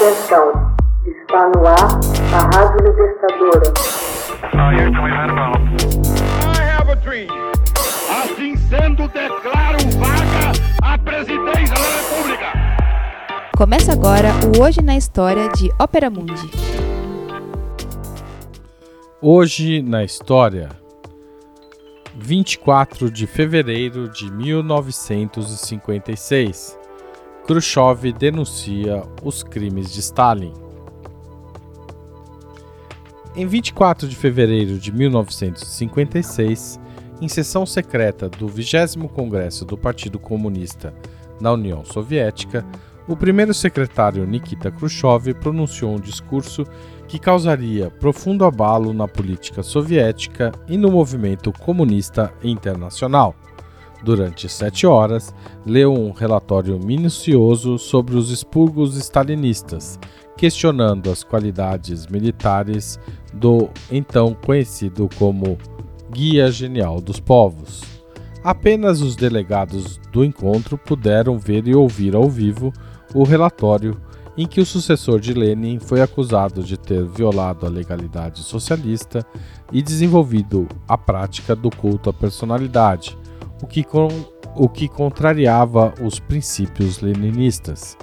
Atenção, está no ar a Rádio Libertadora. Assim sendo, declaro vaga a presidência da República. Começa agora o Hoje na História de Ópera Mundi. Hoje na História, 24 de fevereiro de 1956. Khrushchev denuncia os crimes de Stalin. Em 24 de fevereiro de 1956, em sessão secreta do 20 Congresso do Partido Comunista na União Soviética, o primeiro secretário Nikita Khrushchev pronunciou um discurso que causaria profundo abalo na política soviética e no movimento comunista internacional durante sete horas, leu um relatório minucioso sobre os expurgos stalinistas, questionando as qualidades militares do então conhecido como Guia Genial dos Povos. Apenas os delegados do encontro puderam ver e ouvir ao vivo o relatório em que o sucessor de Lenin foi acusado de ter violado a legalidade socialista e desenvolvido a prática do culto à personalidade, o que, com, o que contrariava os princípios leninistas.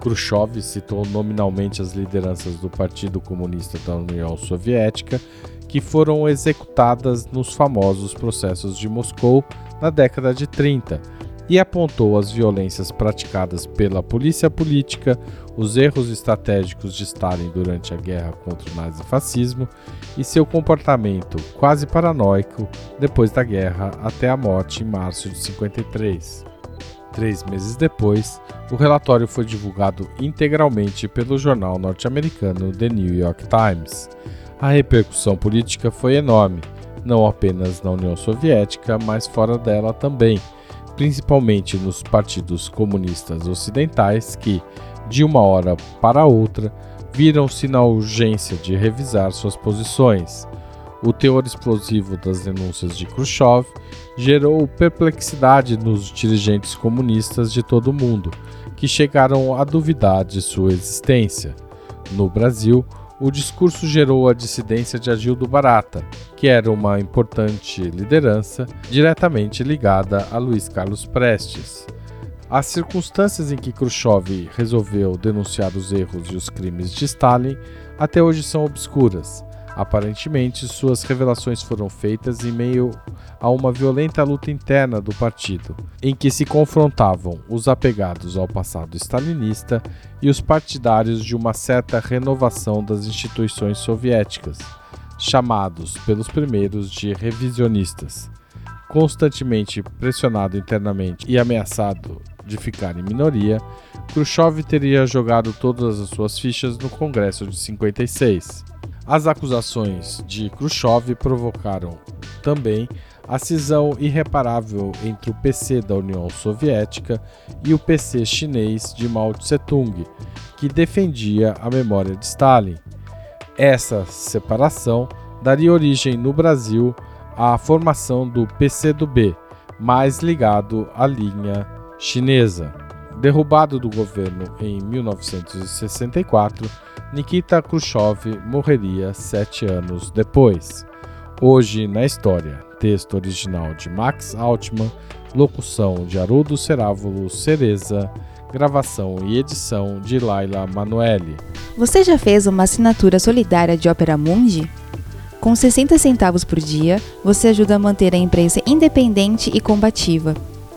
Khrushchev citou nominalmente as lideranças do Partido Comunista da União Soviética, que foram executadas nos famosos processos de Moscou na década de 30, e apontou as violências praticadas pela polícia política, os erros estratégicos de Stalin durante a guerra contra o nazifascismo e seu comportamento quase paranoico depois da guerra até a morte em março de 53. Três meses depois, o relatório foi divulgado integralmente pelo jornal norte-americano The New York Times. A repercussão política foi enorme, não apenas na União Soviética, mas fora dela também principalmente nos partidos comunistas ocidentais que, de uma hora para outra, viram-se na urgência de revisar suas posições. O teor explosivo das denúncias de Khrushchev gerou perplexidade nos dirigentes comunistas de todo o mundo, que chegaram a duvidar de sua existência. No Brasil, o discurso gerou a dissidência de Agildo Barata, que era uma importante liderança diretamente ligada a Luiz Carlos Prestes. As circunstâncias em que Khrushchev resolveu denunciar os erros e os crimes de Stalin até hoje são obscuras. Aparentemente, suas revelações foram feitas em meio a uma violenta luta interna do partido, em que se confrontavam os apegados ao passado stalinista e os partidários de uma certa renovação das instituições soviéticas, chamados pelos primeiros de revisionistas. Constantemente pressionado internamente e ameaçado de ficar em minoria, Khrushchev teria jogado todas as suas fichas no Congresso de 56. As acusações de Khrushchev provocaram também a cisão irreparável entre o PC da União Soviética e o PC chinês de Mao Tse-tung, que defendia a memória de Stalin. Essa separação daria origem no Brasil à formação do PCdoB, mais ligado à linha chinesa. Derrubado do governo em 1964, Nikita Khrushchev morreria sete anos depois. Hoje na História, texto original de Max Altman, locução de Haroldo Cerávulo Cereza, gravação e edição de Laila Manoeli. Você já fez uma assinatura solidária de Opera Mundi? Com 60 centavos por dia, você ajuda a manter a imprensa independente e combativa.